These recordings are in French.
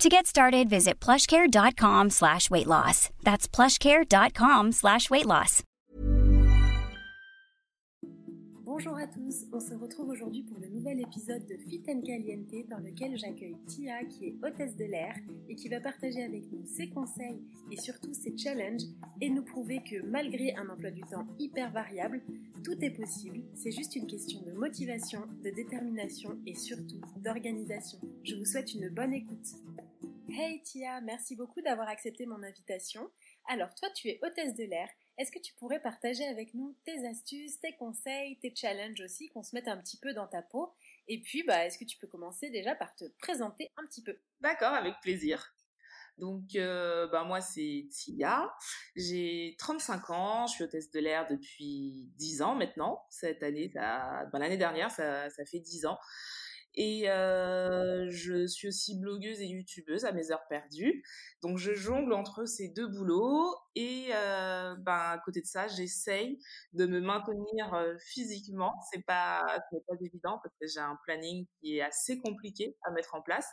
To get started, visit plushcare.com slash weight loss. That's plushcare.com slash weight loss. Bonjour à tous, on se retrouve aujourd'hui pour le nouvel épisode de Fit and Caliente dans lequel j'accueille Tia qui est hôtesse de l'air et qui va partager avec nous ses conseils et surtout ses challenges et nous prouver que malgré un emploi du temps hyper variable, tout est possible, c'est juste une question de motivation, de détermination et surtout d'organisation. Je vous souhaite une bonne écoute. Hey Tia, merci beaucoup d'avoir accepté mon invitation. Alors toi tu es hôtesse de l'air est-ce que tu pourrais partager avec nous tes astuces, tes conseils, tes challenges aussi, qu'on se mette un petit peu dans ta peau? Et puis, bah, est-ce que tu peux commencer déjà par te présenter un petit peu? D'accord, avec plaisir. Donc, euh, bah, moi, c'est Tia. J'ai 35 ans. Je suis hôtesse de l'air depuis 10 ans maintenant. Cette année, bah, l'année dernière, ça, ça fait 10 ans. Et euh, je suis aussi blogueuse et youtubeuse à mes heures perdues. Donc je jongle entre ces deux boulots et euh, ben à côté de ça, j'essaye de me maintenir euh, physiquement. C'est pas ce n'est pas évident parce que j'ai un planning qui est assez compliqué à mettre en place,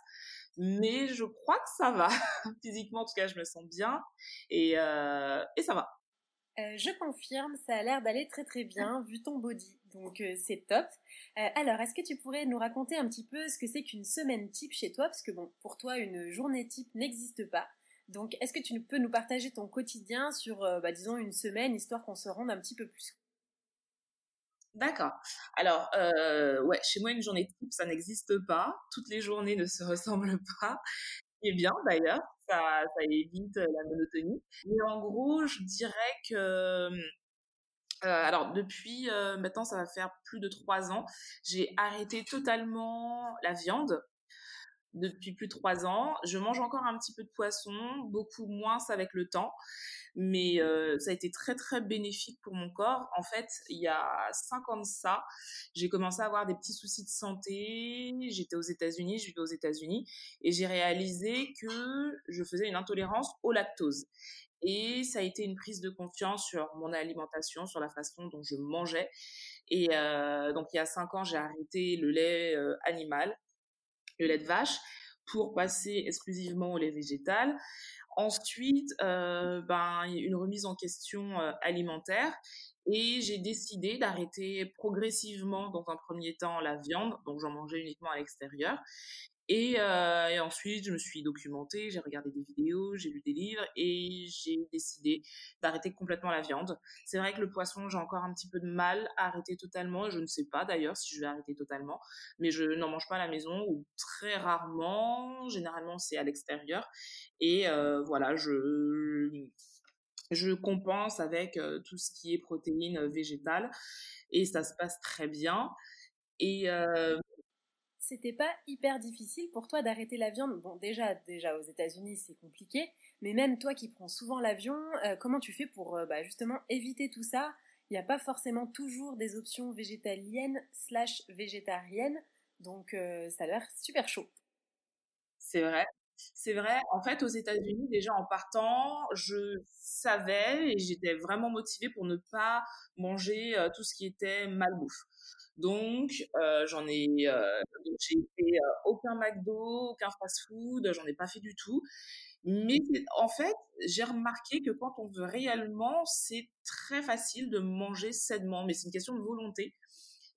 mais je crois que ça va. physiquement en tout cas, je me sens bien et euh, et ça va. Euh, je confirme, ça a l'air d'aller très très bien vu ton body, donc euh, c'est top. Euh, alors, est-ce que tu pourrais nous raconter un petit peu ce que c'est qu'une semaine type chez toi? Parce que bon, pour toi, une journée type n'existe pas. Donc, est-ce que tu peux nous partager ton quotidien sur, bah, disons, une semaine, histoire qu'on se rende un petit peu plus D'accord. Alors, ouais, chez moi, une journée type, ça n'existe pas. Toutes les journées ne se ressemblent pas. Et bien, d'ailleurs ça, évite euh, la monotonie. Mais en gros, je dirais que euh, alors depuis euh, maintenant ça va faire plus de trois ans, j'ai arrêté totalement la viande depuis plus de trois ans. Je mange encore un petit peu de poisson, beaucoup moins avec le temps, mais euh, ça a été très très bénéfique pour mon corps. En fait, il y a cinq ans de ça, j'ai commencé à avoir des petits soucis de santé. J'étais aux États-Unis, je vivais aux États-Unis, et j'ai réalisé que je faisais une intolérance au lactose. Et ça a été une prise de confiance sur mon alimentation, sur la façon dont je mangeais. Et euh, donc il y a cinq ans, j'ai arrêté le lait euh, animal lait de vache pour passer exclusivement au lait végétal. Ensuite, euh, ben, une remise en question euh, alimentaire et j'ai décidé d'arrêter progressivement dans un premier temps la viande, donc j'en mangeais uniquement à l'extérieur, euh, et, ensuite, je me suis documentée, j'ai regardé des vidéos, j'ai lu des livres et j'ai décidé d'arrêter complètement la viande. C'est vrai que le poisson, j'ai encore un petit peu de mal à arrêter totalement. Je ne sais pas d'ailleurs si je vais arrêter totalement, mais je n'en mange pas à la maison ou très rarement. Généralement, c'est à l'extérieur. Et euh, voilà, je je compense avec euh, tout ce qui est protéines végétales et ça se passe très bien. Et c'était pas hyper difficile pour toi d'arrêter la viande Bon, déjà, déjà aux États-Unis, c'est compliqué, mais même toi qui prends souvent l'avion, euh, comment tu fais pour euh, bah, justement éviter tout ça? Il n'y a pas forcément toujours des options végétaliennes slash végétariennes, donc euh, ça a l'air super chaud. C'est vrai. C'est vrai. En fait, aux États-Unis, déjà en partant, je savais et j'étais vraiment motivée pour ne pas manger tout ce qui était malbouffe. Donc, j'en ai, j'ai fait aucun McDo, aucun fast-food, j'en ai pas fait du tout. Mais en fait, j'ai remarqué que quand on veut réellement, c'est très facile de manger sainement, mais c'est une question de volonté.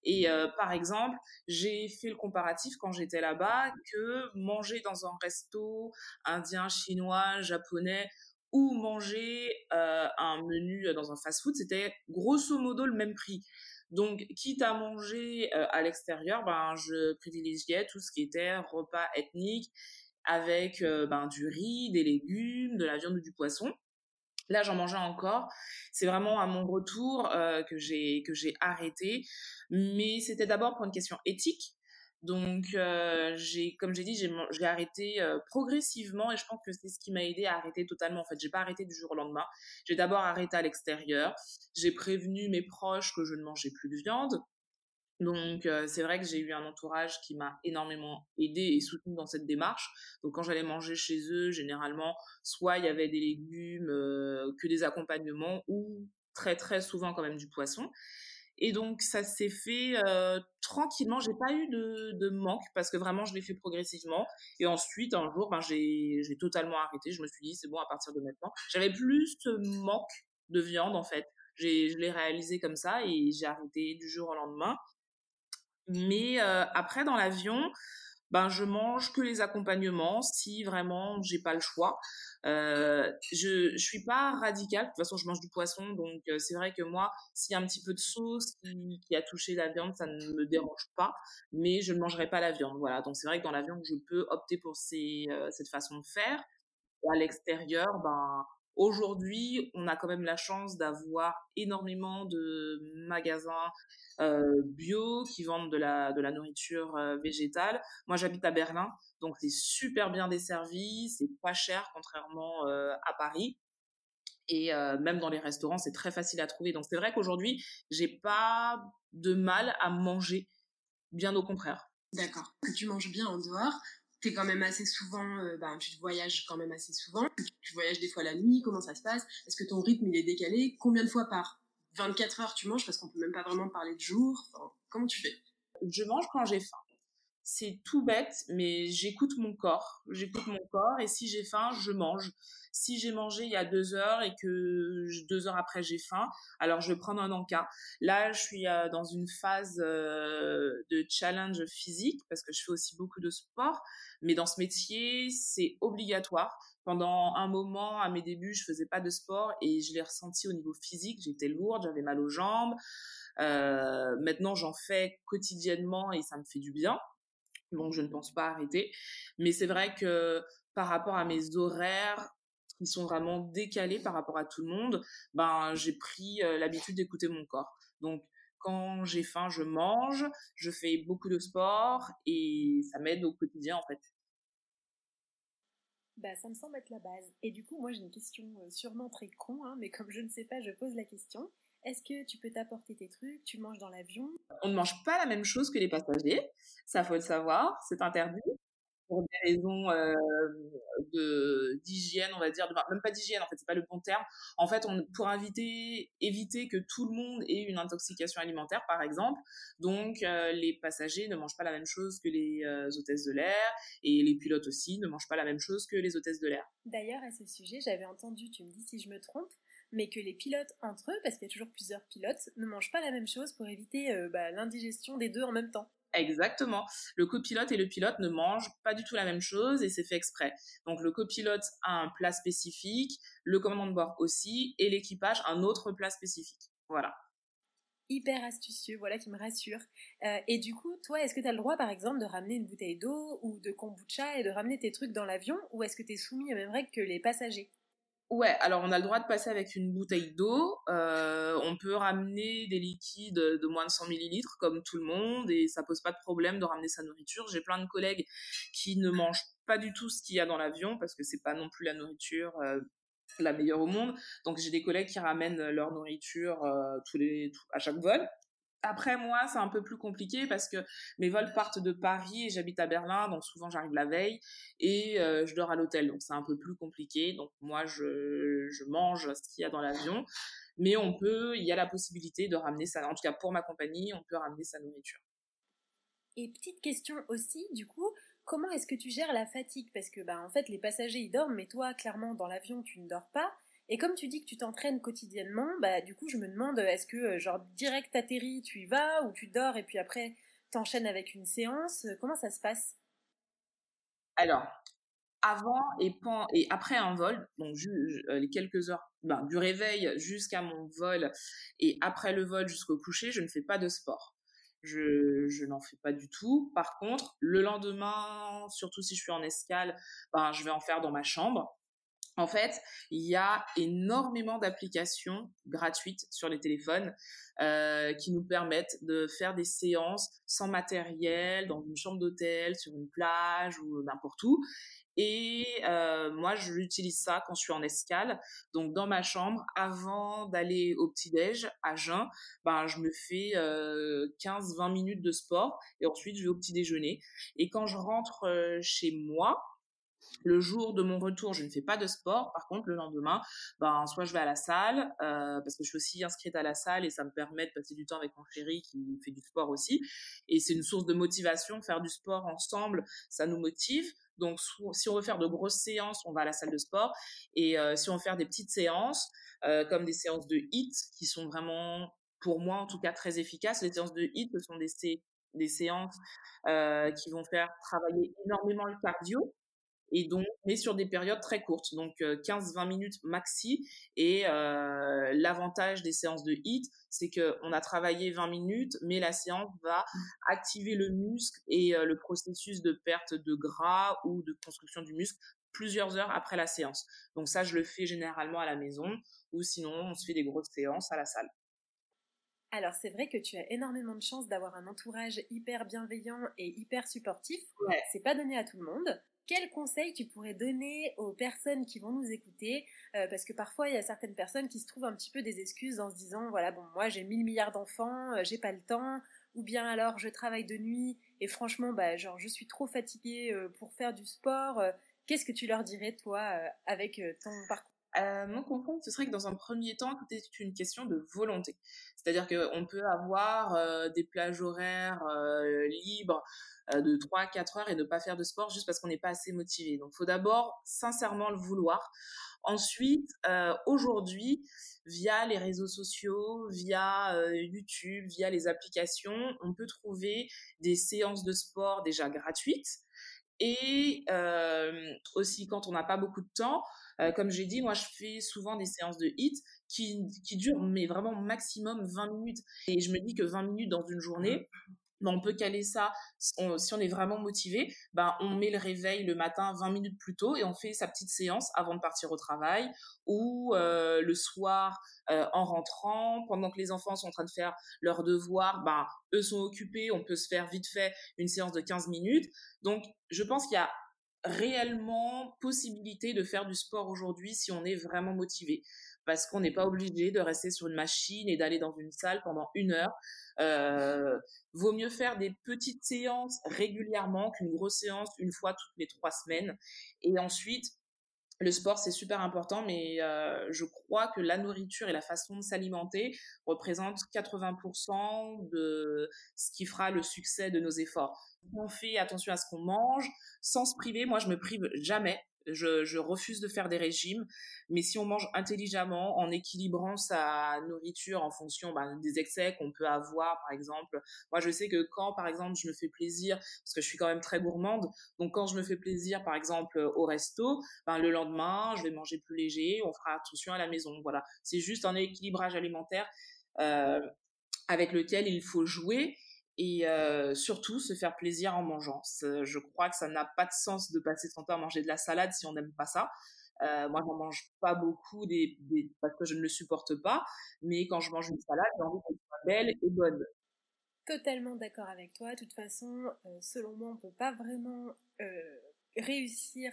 Et euh, par exemple, j'ai fait le comparatif quand j'étais là-bas que manger dans un resto indien, chinois, japonais ou manger euh, un menu dans un fast-food, c'était grosso modo le même prix. Donc, quitte à manger euh, à l'extérieur, ben, je privilégiais tout ce qui était repas ethnique avec euh, ben, du riz, des légumes, de la viande ou du poisson. Là, j'en mangeais encore. C'est vraiment à mon retour euh, que j'ai que j'ai arrêté, mais c'était d'abord pour une question éthique. Donc, euh, comme j'ai dit, j'ai, arrêté euh, progressivement et je pense que c'est ce qui m'a aidé à arrêter totalement. En fait, j'ai pas arrêté du jour au lendemain. J'ai d'abord arrêté à l'extérieur. J'ai prévenu mes proches que je ne mangeais plus de viande. Donc euh, c'est vrai que j'ai eu un entourage qui m'a énormément aidé et soutenu dans cette démarche. Donc quand j'allais manger chez eux, généralement, soit il y avait des légumes, que des accompagnements, ou très très souvent quand même du poisson. Et donc ça s'est fait euh, tranquillement. J'ai pas eu de, manque parce que vraiment je l'ai fait progressivement. Et ensuite un jour, ben j'ai totalement arrêté. Je me suis dit c'est bon à partir de maintenant. J'avais plus de manque de viande en fait. Je l'ai réalisé comme ça et j'ai arrêté du jour au lendemain. Mais euh, après, dans l'avion, ben je mange que les accompagnements si vraiment j'ai pas le choix. Euh, je je suis pas radicale. De toute façon, je mange du poisson, donc euh, c'est vrai que moi, s'il y a un petit peu de sauce qui, qui a touché la viande, ça ne me dérange pas. Mais je ne mangerai pas la viande. Voilà. Donc c'est vrai que dans l'avion, je peux opter pour ces, euh, cette façon de faire. Et à l'extérieur, ben Aujourd'hui, on a quand même la chance d'avoir énormément de magasins euh, bio qui vendent de la, nourriture euh, végétale. Moi, j'habite à Berlin, donc c'est super bien desservi, c'est pas cher contrairement euh, à Paris. Et même dans les restaurants, c'est très facile à trouver. Donc c'est vrai qu'aujourd'hui, j'ai pas de mal à manger, bien au contraire. D'accord. Tu manges bien en dehors, quand même assez souvent, euh, bah, tu voyages quand même assez souvent. Tu voyages des fois la nuit, comment ça se passe? Est-ce que ton rythme il est décalé? Combien de fois par 24 heures tu manges? Parce qu'on peut même pas vraiment parler de. Enfin, comment tu fais? Je mange quand j'ai faim. C'est tout bête, mais j'écoute mon corps. J'écoute mon corps et si j'ai faim, je mange. Si j'ai mangé il y a deux heures et que deux heures après j'ai faim, alors je vais prendre un encas. Là, je suis euh, dans une phase euh, de challenge physique parce que je fais aussi beaucoup de sport. Mais dans ce métier, c'est obligatoire. Pendant un moment, à mes débuts, je faisais pas de sport et je l'ai ressenti au niveau physique. J'étais lourde, j'avais mal aux jambes. Euh, maintenant, j'en fais quotidiennement et ça me fait du bien. Donc, je ne pense pas arrêter. Mais c'est vrai que par rapport à mes horaires, qui sont vraiment décalés par rapport à tout le monde, ben j'ai pris euh, l'habitude d'écouter mon corps. Donc quand j'ai faim, je mange, je fais beaucoup de sport et ça m'aide au quotidien en fait. Bah, ça me semble être la base. Et du coup, moi, j'ai une question euh, sûrement très con, hein, mais comme je ne sais pas, je pose la question. Est-ce que tu peux t'apporter tes trucs? Tu manges dans l'avion? On ne mange pas la même chose que les passagers, ça faut le savoir, c'est interdit pour des raisons euh, de d'hygiène, on va dire, même pas d'hygiène en fait, c'est pas le bon terme. En fait, on pour inviter, éviter que tout le monde ait une intoxication alimentaire, par exemple. Donc, euh, les passagers ne mangent pas la même chose que les euh, hôtesses de l'air et les pilotes aussi ne mangent pas la même chose que les hôtesses de l'air. D'ailleurs, à ce sujet, j'avais entendu, tu me dis si je me trompe, mais que les pilotes entre eux, parce qu'il y a toujours plusieurs pilotes, ne mangent pas la même chose pour éviter euh, bah, l'indigestion des deux en même temps. Exactement. Le copilote et le pilote ne mangent pas du tout la même chose et c'est fait exprès. Donc le copilote a un plat spécifique, le commandant de bord aussi, et l'équipage un autre plat spécifique. Voilà. Hyper astucieux, voilà qui me rassure. Euh, et du coup, toi, est-ce que tu as le droit, par exemple, de ramener une bouteille d'eau ou de kombucha et de ramener tes trucs dans l'avion, ou est-ce que tu es soumis aux mêmes règles que les passagers? Ouais, alors on a le droit de passer avec une bouteille d'eau. Euh, on peut ramener des liquides de moins de 100 millilitres comme tout le monde et ça pose pas de problème de ramener sa nourriture. J'ai plein de collègues qui ne mangent pas du tout ce qu'il y a dans l'avion parce que c'est pas non plus la nourriture euh, la meilleure au monde. Donc j'ai des collègues qui ramènent leur nourriture euh, à chaque vol Après moi, c'est un peu plus compliqué parce que mes vols partent de Paris et j'habite à Berlin, donc souvent j'arrive la veille et euh, je dors à l'hôtel, donc c'est un peu plus compliqué. Donc moi, je, je mange ce qu'il y a dans l'avion, mais on peut, il y a la possibilité de ramener ça. En tout cas, pour ma compagnie, on peut ramener sa nourriture. Et petite question aussi, du coup, comment est-ce que tu gères la fatigue? Parce que, bah, en fait, les passagers ils dorment, mais toi, clairement, dans l'avion, tu ne dors pas. Et comme tu dis que tu t'entraînes quotidiennement, bah du coup je me demande est-ce que euh, genre direct t'atterris, tu y vas ou tu dors et puis après t'enchaînes avec une séance? Euh, Comment ça se passe? Alors avant et, après un vol, donc euh, les quelques heures ben, du réveil jusqu'à mon vol et après le vol jusqu'au coucher, je ne fais pas de sport. Je, je n'en fais pas du tout. Par contre, le lendemain, surtout si je suis en escale, ben, je vais en faire dans ma chambre. En fait, il y a énormément d'applications gratuites sur les téléphones euh, qui nous permettent de faire des séances sans matériel, dans une chambre d'hôtel, sur une plage ou n'importe où. Et euh, moi, j'utilise ça quand je suis en escale. Donc, dans ma chambre, avant d'aller au petit-déj à jeun, ben, je me fais euh, 15-20 minutes de sport et ensuite je vais au petit déjeuner. Et quand je rentre euh, chez moi, le jour de mon retour, je ne fais pas de sport. Par contre, le lendemain, ben, soit je vais à la salle, euh, parce que je suis aussi inscrite à la salle et ça me permet de passer du temps avec mon chéri qui fait du sport aussi. Et c'est une source de motivation. Faire du sport ensemble, ça nous motive. Donc, si on veut faire de grosses séances, on va à la salle de sport. Et euh, si on veut faire des petites séances, euh, comme des séances de HIT, qui sont vraiment, pour moi en tout cas, très efficaces. Les séances de HIT, ce sont des, des séances qui vont faire travailler énormément le cardio et donc mais sur des périodes très courtes donc 15-20 euh, minutes maxi. Et euh, l'avantage des séances de HIT c'est que on a travaillé 20 minutes mais la séance va activer le muscle et euh, le processus de perte de gras ou de construction du muscle plusieurs heures après la séance. Donc ça je le fais généralement à la maison ou sinon on se fait des grosses séances à la salle. Alors c'est vrai que tu as énormément de chance d'avoir un entourage hyper bienveillant et hyper supportif. C'est pas donné à tout le monde quels conseils tu pourrais donner aux personnes qui vont nous écouter? Euh, Parce que parfois, il y a certaines personnes qui se trouvent un petit peu des excuses en se disant, voilà, bon, moi j'ai 1000 milliards d'enfants, euh, j'ai pas le temps, ou bien alors je travaille de nuit et franchement, bah, genre, je suis trop fatiguée euh, pour faire du sport. Qu'est-ce que tu leur dirais, toi, avec ton parcours? Mon conseil, ce serait que dans un premier temps, c'est une question de volonté. C'est-à-dire qu'on peut avoir des plages horaires libres, euh, de 3 à 4 heures et ne pas faire de sport juste parce qu'on n'est pas assez motivé. Donc, il faut d'abord sincèrement le vouloir. Ensuite, euh, aujourd'hui, via les réseaux sociaux, via euh, YouTube, via les applications, on peut trouver des séances de sport déjà gratuites. Et euh, aussi, quand on n'a pas beaucoup de temps, euh, comme j'ai dit, moi, je fais souvent des séances de HIT qui, qui durent mais vraiment maximum 20 minutes. Et je me dis que 20 minutes dans une journée, ben, on peut caler ça si on est vraiment motivé ben on met le réveil le matin 20 minutes plus tôt et on fait sa petite séance avant de partir au travail ou euh, le soir euh, en rentrant. Pendant que les enfants sont en train de faire leurs devoirs ben eux sont occupés on peut se faire vite fait une séance de 15 minutes. Donc je pense qu'il y a réellement possibilité de faire du sport aujourd'hui si on est vraiment motivé parce qu'on n'est pas obligé de rester sur une machine et d'aller dans une salle pendant une heure. Euh, vaut mieux faire des petites séances régulièrement qu'une grosse séance une fois toutes les trois semaines. Et ensuite, le sport, c'est super important, mais euh, je crois que la nourriture et la façon de s'alimenter représentent 80% de ce qui fera le succès de nos efforts. On fait attention à ce qu'on mange, sans se priver. Moi, je me prive jamais. Je, refuse de faire des régimes, mais si on mange intelligemment, en équilibrant sa nourriture en fonction ben, des excès qu'on peut avoir, par exemple. Moi, je sais que quand, par exemple, je me fais plaisir, parce que je suis quand même très gourmande, donc quand je me fais plaisir, par exemple, au resto, ben, le lendemain, je vais manger plus léger, on fera attention à la maison. Voilà, c'est juste un équilibrage alimentaire euh, avec lequel il faut jouer et euh, surtout se faire plaisir en mangeant. Je crois que ça n'a pas de sens de passer son temps à manger de la salade si on n'aime pas ça. Euh, moi, j'en mange pas beaucoup parce que je ne le supporte pas, mais quand je mange une salade, j'ai envie qu'elle soit belle et bonne. Totalement d'accord avec toi. De toute façon, euh, selon moi, on peut pas vraiment euh, réussir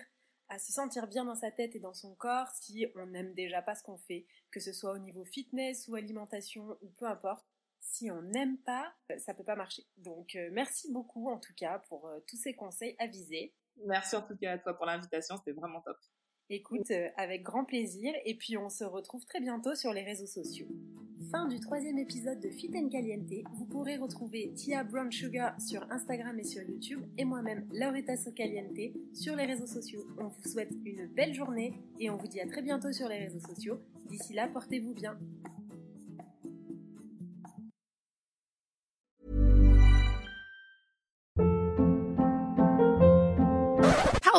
à se sentir bien dans sa tête et dans son corps si on n'aime déjà pas ce qu'on fait, que ce soit au niveau fitness ou alimentation ou peu importe. Si on n'aime pas, ça peut pas marcher. Donc merci beaucoup en tout cas pour tous ces conseils avisés. Merci en tout cas à toi pour l'invitation, c'était vraiment top. Écoute, euh, avec grand plaisir, et puis on se retrouve très bientôt sur les réseaux sociaux. Fin du troisième épisode de Fit Caliente. Vous pourrez retrouver Tia Brown Sugar sur Instagram et sur YouTube, et moi-même Laurita Socaliente sur les réseaux sociaux. On vous souhaite une belle journée, et on vous dit à très bientôt sur les réseaux sociaux. D'ici là, portez-vous bien.